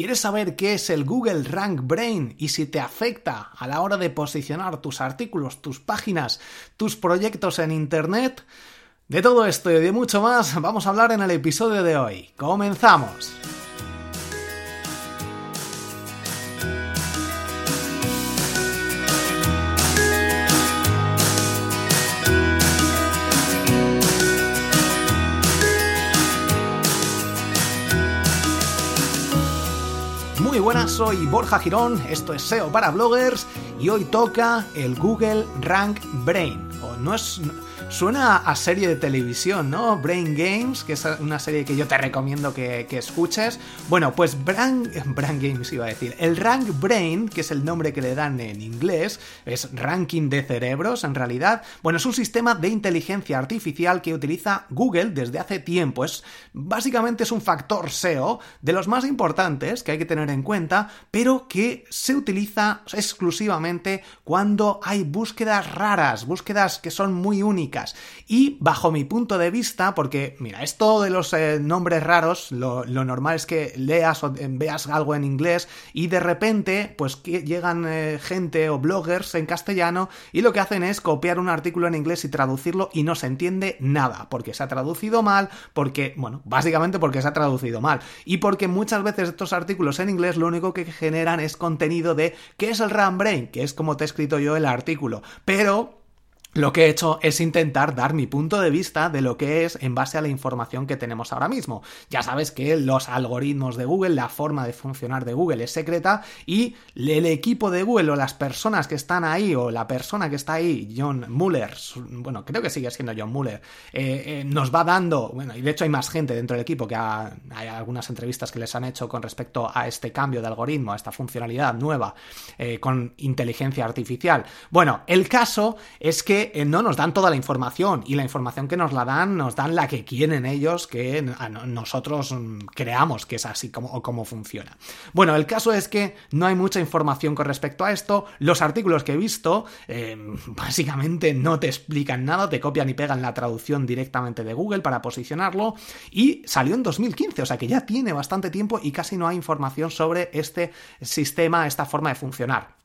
¿Quieres saber qué es el Google Rank Brain y si te afecta a la hora de posicionar tus artículos, tus páginas, tus proyectos en Internet? De todo esto y de mucho más vamos a hablar en el episodio de hoy. ¡Comenzamos! Muy buenas, soy Borja Girón, esto es SEO para bloggers y hoy toca el Google Rank Brain. O no es Suena a serie de televisión, ¿no? Brain Games, que es una serie que yo te recomiendo que, escuches. Bueno, pues Brain, Brain Games iba a decir. El Rank Brain, que es el nombre que le dan en inglés, es ranking de cerebros en realidad. Bueno, es un sistema de inteligencia artificial que utiliza Google desde hace tiempo. Es básicamente es un factor SEO de los más importantes que hay que tener en cuenta, pero que se utiliza exclusivamente cuando hay búsquedas raras, búsquedas que son muy únicas y bajo mi punto de vista, porque mira, esto de los eh, nombres raros, lo, normal es que leas o veas algo en inglés y de repente, pues que llegan eh, gente o bloggers en castellano y lo que hacen es copiar un artículo en inglés y traducirlo y no se entiende nada, porque se ha traducido mal, porque, bueno, básicamente porque se ha traducido mal. Y porque muchas veces estos artículos en inglés lo único que generan es contenido de ¿qué es el RAM Brain? que es como te he escrito yo el artículo, pero lo que he hecho es intentar dar mi punto de vista de lo que es en base a la información que tenemos ahora mismo. Ya sabes que los algoritmos de Google, la forma de funcionar de Google es secreta y el equipo de Google o las personas que están ahí o la persona que está ahí, John Muller, bueno, creo que sigue siendo John Muller, eh, eh, nos va dando, bueno, y de hecho hay más gente dentro del equipo que hay algunas entrevistas que les han hecho con respecto a este cambio de algoritmo, a esta funcionalidad nueva eh, con inteligencia artificial. Bueno, el caso es que eh, no nos dan toda la información y la información que nos la dan nos dan la que quieren ellos que nosotros mm, creamos que es así como, o como funciona. Bueno, el caso es que no hay mucha información con respecto a esto. Los artículos que he visto eh, básicamente no te explican nada, te copian y pegan la traducción directamente de Google para posicionarlo y salió en 2015, o sea que ya tiene bastante tiempo y casi no hay información sobre este sistema, esta forma de funcionar.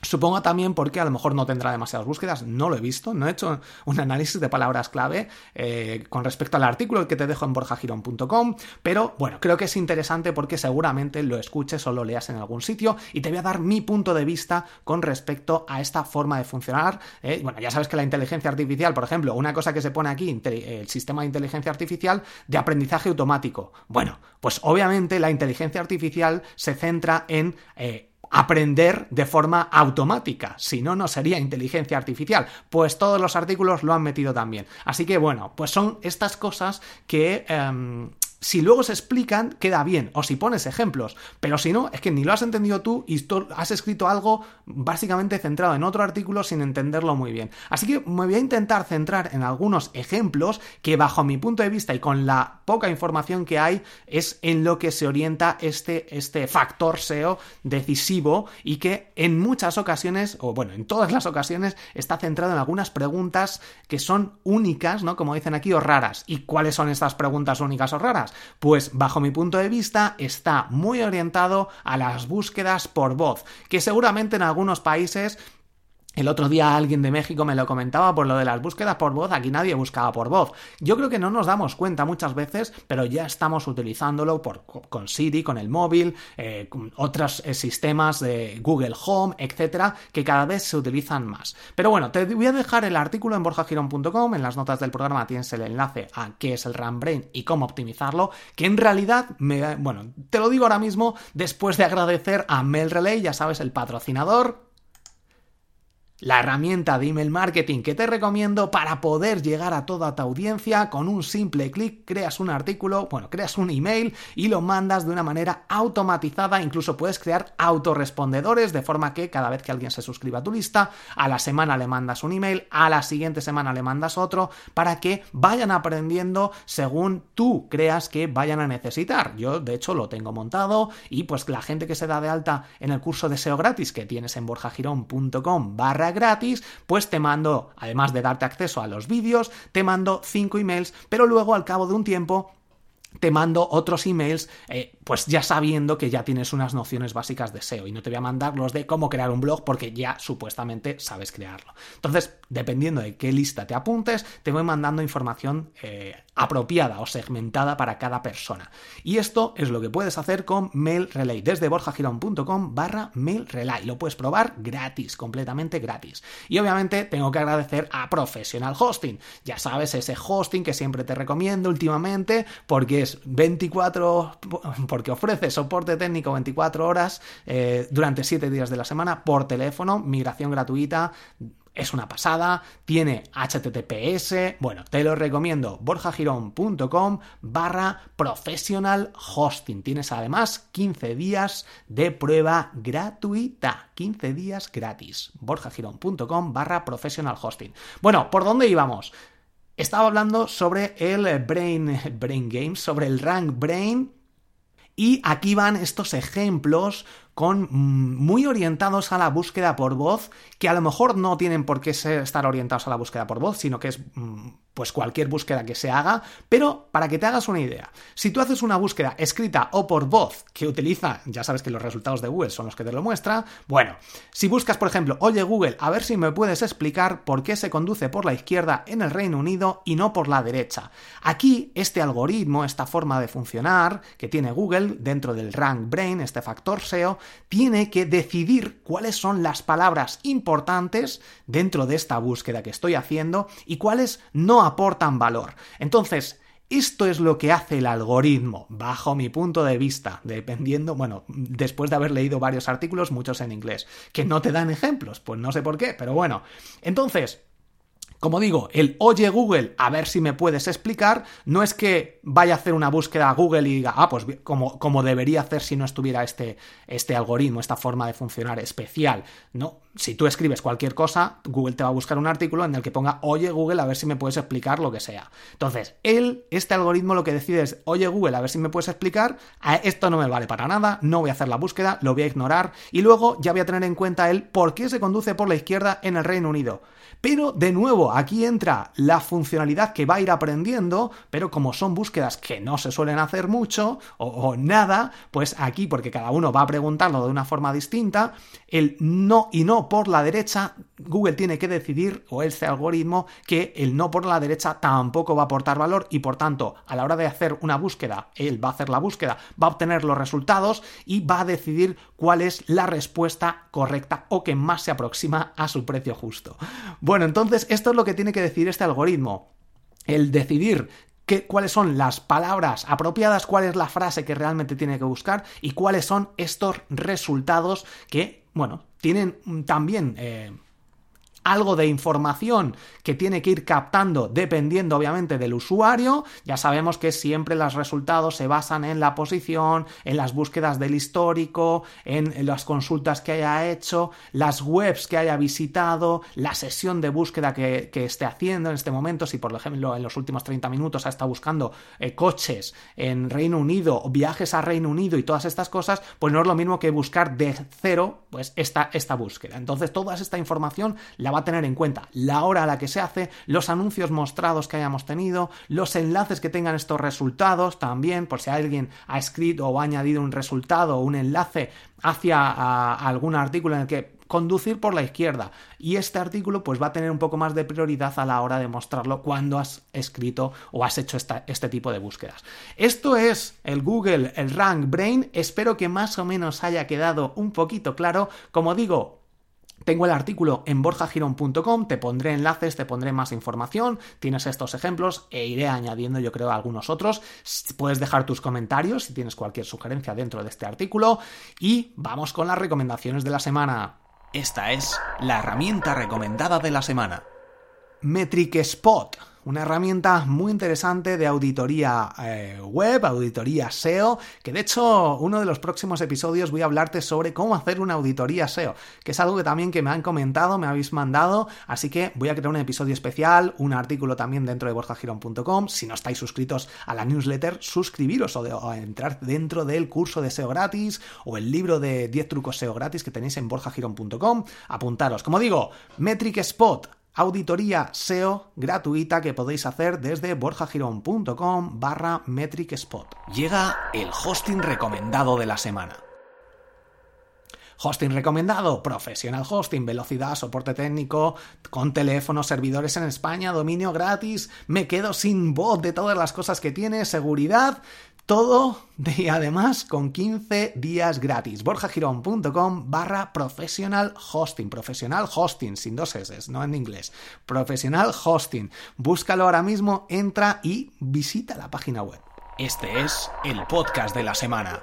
Supongo también porque a lo mejor no tendrá demasiadas búsquedas, no lo he visto, no he hecho un análisis de palabras clave eh, con respecto al artículo que te dejo en borjagirón.com, pero bueno, creo que es interesante porque seguramente lo escuches o lo leas en algún sitio y te voy a dar mi punto de vista con respecto a esta forma de funcionar. Eh, bueno, ya sabes que la inteligencia artificial, por ejemplo, una cosa que se pone aquí, el sistema de inteligencia artificial de aprendizaje automático. Bueno, pues obviamente la inteligencia artificial se centra en... Eh, aprender de forma automática, si no, no sería inteligencia artificial. Pues todos los artículos lo han metido también. Así que bueno, pues son estas cosas que em, si luego se explican, queda bien, o si pones ejemplos, pero si no, es que ni lo has entendido tú y has escrito algo básicamente centrado en otro artículo sin entenderlo muy bien. Así que me voy a intentar centrar en algunos ejemplos que bajo mi punto de vista y con la poca información que hay es en lo que se orienta este, este factor SEO decisivo y que en muchas ocasiones, o bueno, en todas las ocasiones, está centrado en algunas preguntas que son únicas, ¿no? Como dicen aquí, o raras. ¿Y cuáles son estas preguntas únicas o raras? Pues bajo mi punto de vista está muy orientado a las búsquedas por voz, que seguramente en algunos países el otro día alguien de México me lo comentaba por lo de las búsquedas por voz, aquí nadie buscaba por voz. Yo creo que no nos damos cuenta muchas veces, pero ya estamos utilizándolo por, con Siri, con el móvil, eh, con otros eh, sistemas de Google Home, etcétera, que cada vez se utilizan más. Pero bueno, te voy a dejar el artículo en borjagirón.com, en las notas del programa tienes el enlace a qué es el RAM Brain y cómo optimizarlo, que en realidad, me, bueno, te lo digo ahora mismo después de agradecer a MailRelay, ya sabes, el patrocinador, la herramienta de email marketing que te recomiendo para poder llegar a toda tu audiencia con un simple clic creas un artículo, bueno, creas un email y lo mandas de una manera automatizada, incluso puedes crear autorrespondedores de forma que cada vez que alguien se suscriba a tu lista, a la semana le mandas un email, a la siguiente semana le mandas otro para que vayan aprendiendo según tú creas que vayan a necesitar. Yo de hecho lo tengo montado y pues la gente que se da de alta en el curso de SEO gratis que tienes en borjagirón.com barra gratis, pues te mando, además de darte acceso a los vídeos, te mando 5 emails, pero luego al cabo de un tiempo te mando otros emails, eh, pues ya sabiendo que ya tienes unas nociones básicas de SEO y no te voy a mandar los de cómo crear un blog porque ya supuestamente sabes crearlo. Entonces, dependiendo de qué lista te apuntes, te voy mandando información eh, apropiada o segmentada para cada persona. Y esto es lo que puedes hacer con Mail Relay desde borjagirón.com barra Mail Relay. Lo puedes probar gratis, completamente gratis. Y obviamente tengo que agradecer a Professional Hosting. Ya sabes, ese hosting que siempre te recomiendo últimamente porque es 24, porque ofrece soporte técnico 24 horas eh, durante 7 días de la semana por teléfono, migración gratuita, es una pasada, tiene HTTPS, bueno, te lo recomiendo, borjagirón.com barra professional hosting. Tienes además 15 días de prueba gratuita, 15 días gratis, borjagirón.com barra professional hosting. Bueno, ¿por dónde íbamos? Estaba hablando sobre el Brain, Brain Games, sobre el Rank Brain y aquí van estos ejemplos con mm, muy orientados a la búsqueda por voz, que a lo mejor no tienen por qué estar orientados a la búsqueda por voz, sino que es mm, pues cualquier búsqueda que se haga, pero para que te hagas una idea, si tú haces una búsqueda escrita o por voz que utiliza, ya sabes que los resultados de Google son los que te lo muestra, bueno, si buscas por ejemplo, oye Google, a ver si me puedes explicar por qué se conduce por la izquierda en el Reino Unido y no por la derecha. Aquí este algoritmo, esta forma de funcionar que tiene Google dentro del Rank Brain, este factor SEO, tiene que decidir cuáles son las palabras importantes dentro de esta búsqueda que estoy haciendo y cuáles no aportan valor. Entonces, esto es lo que hace el algoritmo, bajo mi punto de vista, dependiendo, bueno, después de haber leído varios artículos, muchos en inglés, que no te dan ejemplos, pues no sé por qué, pero bueno. Entonces, como digo, el oye Google, a ver si me puedes explicar, no es que vaya a hacer una búsqueda a Google y diga, ah, pues como, como debería hacer si no estuviera este, este algoritmo, esta forma de funcionar especial. No, si tú escribes cualquier cosa, Google te va a buscar un artículo en el que ponga, oye Google, a ver si me puedes explicar lo que sea. Entonces, él, este algoritmo lo que decide es, oye Google, a ver si me puedes explicar, esto no me vale para nada, no voy a hacer la búsqueda, lo voy a ignorar y luego ya voy a tener en cuenta él por qué se conduce por la izquierda en el Reino Unido. Pero de nuevo, aquí entra la funcionalidad que va a ir aprendiendo, pero como son búsquedas que no se suelen hacer mucho o, nada, pues aquí, porque cada uno va a preguntarlo de una forma distinta, el no y no por la derecha, Google tiene que decidir, o este algoritmo, que el no por la derecha tampoco va a aportar valor y por tanto, a la hora de hacer una búsqueda, él va a hacer la búsqueda, va a obtener los resultados y va a decidir cuál es la respuesta correcta o que más se aproxima a su precio justo. Bueno, entonces esto es lo que tiene que decir este algoritmo. El decidir cuáles son las palabras apropiadas, cuál es la frase que realmente tiene que buscar y cuáles son estos resultados que, bueno, tienen también... Eh, algo de información que tiene que ir captando dependiendo obviamente del usuario. Ya sabemos que siempre los resultados se basan en la posición, en las búsquedas del histórico, en las consultas que haya hecho, las webs que haya visitado, la sesión de búsqueda que, esté haciendo en este momento. Si por ejemplo en los últimos 30 minutos ha estado buscando eh, coches en Reino Unido viajes a Reino Unido y todas estas cosas, pues no es lo mismo que buscar de cero pues esta, esta búsqueda. Entonces toda esta información la a tener en cuenta la hora a la que se hace, los anuncios mostrados que hayamos tenido, los enlaces que tengan estos resultados también, por si alguien ha escrito o ha añadido un resultado o un enlace hacia algún artículo en el que conducir por la izquierda. Y este artículo pues va a tener un poco más de prioridad a la hora de mostrarlo cuando has escrito o has hecho este tipo de búsquedas. Esto es el Google, el Rank Brain. Espero que más o menos haya quedado un poquito claro. Como digo, tengo el artículo en borjagirón.com, te pondré enlaces, te pondré más información, tienes estos ejemplos e iré añadiendo yo creo algunos otros. Puedes dejar tus comentarios si tienes cualquier sugerencia dentro de este artículo y vamos con las recomendaciones de la semana. Esta es la herramienta recomendada de la semana. Metric Spot una herramienta muy interesante de auditoría eh, web, auditoría SEO, que de hecho uno de los próximos episodios voy a hablarte sobre cómo hacer una auditoría SEO, que es algo que también que me han comentado, me habéis mandado, así que voy a crear un episodio especial, un artículo también dentro de borjagirón.com, si no estáis suscritos a la newsletter, suscribiros o, o entrar dentro del curso de SEO gratis o el libro de 10 trucos SEO gratis que tenéis en borjagirón.com, apuntaros. Como digo, Metric Spot auditoría SEO gratuita que podéis hacer desde borjagirón.com barra metricspot. Llega el hosting recomendado de la semana. Hosting recomendado, profesional hosting, velocidad, soporte técnico, con teléfono, servidores en España, dominio gratis, me quedo sin bot de todas las cosas que tiene, seguridad, todo y además con 15 días gratis. borjagirón.com barra professional hosting. Profesional hosting, sin dos S, no en inglés. Profesional hosting. Búscalo ahora mismo, entra y visita la página web. Este es el podcast de la semana.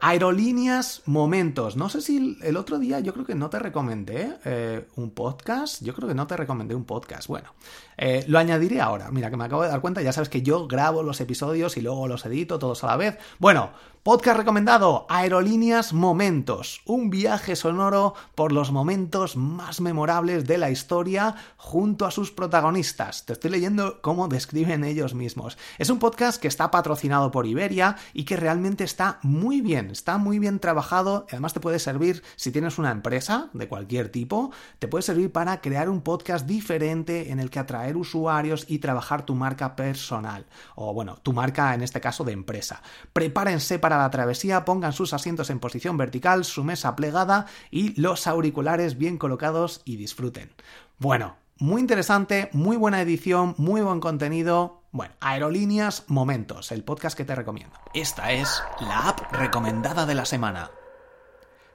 Aerolíneas Momentos. No sé si el otro día yo creo que no te recomendé eh, un podcast. Yo creo que no te recomendé un podcast. Bueno, eh, lo añadiré ahora. Mira, que me acabo de dar cuenta. Ya sabes que yo grabo los episodios y luego los edito todos a la vez. Bueno, Podcast recomendado, Aerolíneas Momentos, un viaje sonoro por los momentos más memorables de la historia junto a sus protagonistas. Te estoy leyendo cómo describen ellos mismos. Es un podcast que está patrocinado por Iberia y que realmente está muy bien, está muy bien trabajado. Además te puede servir, si tienes una empresa de cualquier tipo, te puede servir para crear un podcast diferente en el que atraer usuarios y trabajar tu marca personal. O bueno, tu marca en este caso de empresa. Prepárense para para la travesía, pongan sus asientos en posición vertical, su mesa plegada y los auriculares bien colocados y disfruten. Bueno, muy interesante, muy buena edición, muy buen contenido. Bueno, Aerolíneas Momentos, el podcast que te recomiendo. Esta es la app recomendada de la semana.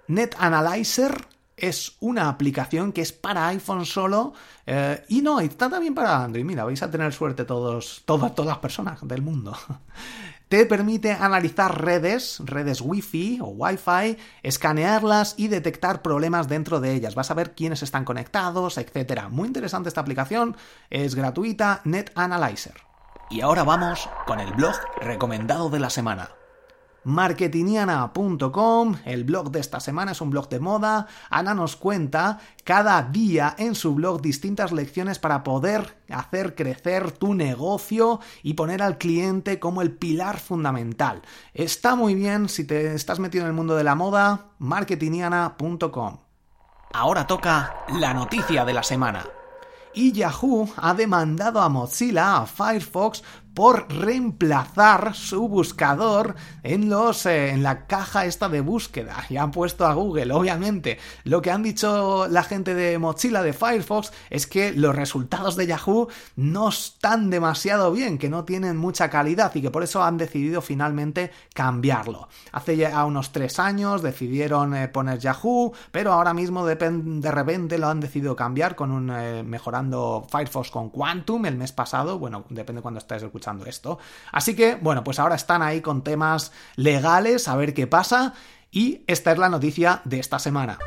Net Analyzer es una aplicación que es para iPhone solo eh, y no, está también para Android. Mira, vais a tener suerte todos, todas, todas las personas del mundo. Te permite analizar redes, redes Wi-Fi o Wi-Fi, escanearlas y detectar problemas dentro de ellas. Vas a ver quiénes están conectados, etc. Muy interesante esta aplicación, es gratuita, Net Analyzer. Y ahora vamos con el blog recomendado de la semana marketingiana.com, el blog de esta semana es un blog de moda. Ana nos cuenta cada día en su blog distintas lecciones para poder hacer crecer tu negocio y poner al cliente como el pilar fundamental. Está muy bien si te estás metido en el mundo de la moda, marketingiana.com. Ahora toca la noticia de la semana y Yahoo ha demandado a Mozilla, a Firefox, por reemplazar su buscador en los eh, en la caja esta de búsqueda. Y han puesto a Google obviamente. Lo que han dicho la gente de Mozilla de Firefox es que los resultados de Yahoo no están demasiado bien que no tienen mucha calidad y que por eso han decidido finalmente cambiarlo. Hace ya unos tres años decidieron eh, poner Yahoo pero ahora mismo de, de repente lo han decidido cambiar con un eh, mejorando Firefox con Quantum el mes pasado. Bueno depende cuando estés escuchando esto. Así que, bueno, pues ahora están ahí con temas legales, a ver qué pasa. Y esta es la noticia de esta semana.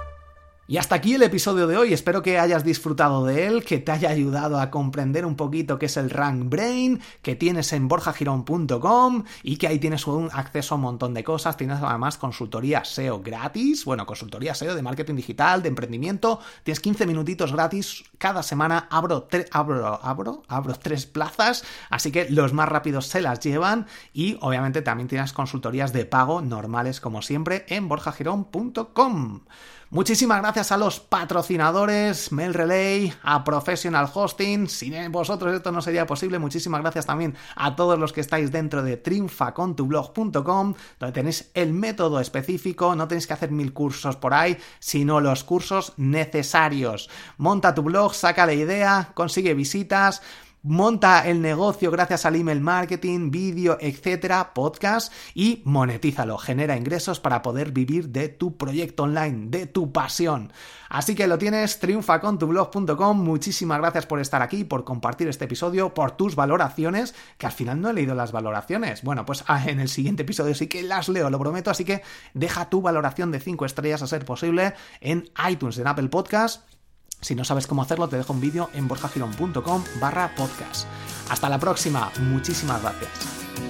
Y hasta aquí el episodio de hoy, espero que hayas disfrutado de él, que te haya ayudado a comprender un poquito qué es el Rank Brain, que tienes en borjagirón.com y que ahí tienes un acceso a un montón de cosas, tienes además consultoría SEO gratis, bueno, consultoría SEO de marketing digital, de emprendimiento, tienes 15 minutitos gratis, cada semana abro, abro, abro, abro tres plazas, así que los más rápidos se las llevan. Y obviamente también tienes consultorías de pago normales como siempre en borjagirón.com. Muchísimas gracias a los patrocinadores, Mail Relay, a Professional Hosting. Sin vosotros esto no sería posible. Muchísimas gracias también a todos los que estáis dentro de triunfacontublog.com, donde tenéis el método específico. No tenéis que hacer mil cursos por ahí, sino los cursos necesarios. Monta tu blog, saca la idea, consigue visitas monta el negocio gracias al email marketing, vídeo, etcétera, podcast y monetízalo, genera ingresos para poder vivir de tu proyecto online, de tu pasión. Así que lo tienes, triunfacontublog.com. Muchísimas gracias por estar aquí, por compartir este episodio, por tus valoraciones, que al final no he leído las valoraciones. Bueno, pues ah, en el siguiente episodio sí que las leo, lo prometo, así que deja tu valoración de 5 estrellas a ser posible en iTunes, en Apple Podcast si no sabes cómo hacerlo, te dejo un vídeo en borjagirón.com barra podcast. Hasta la próxima, muchísimas gracias.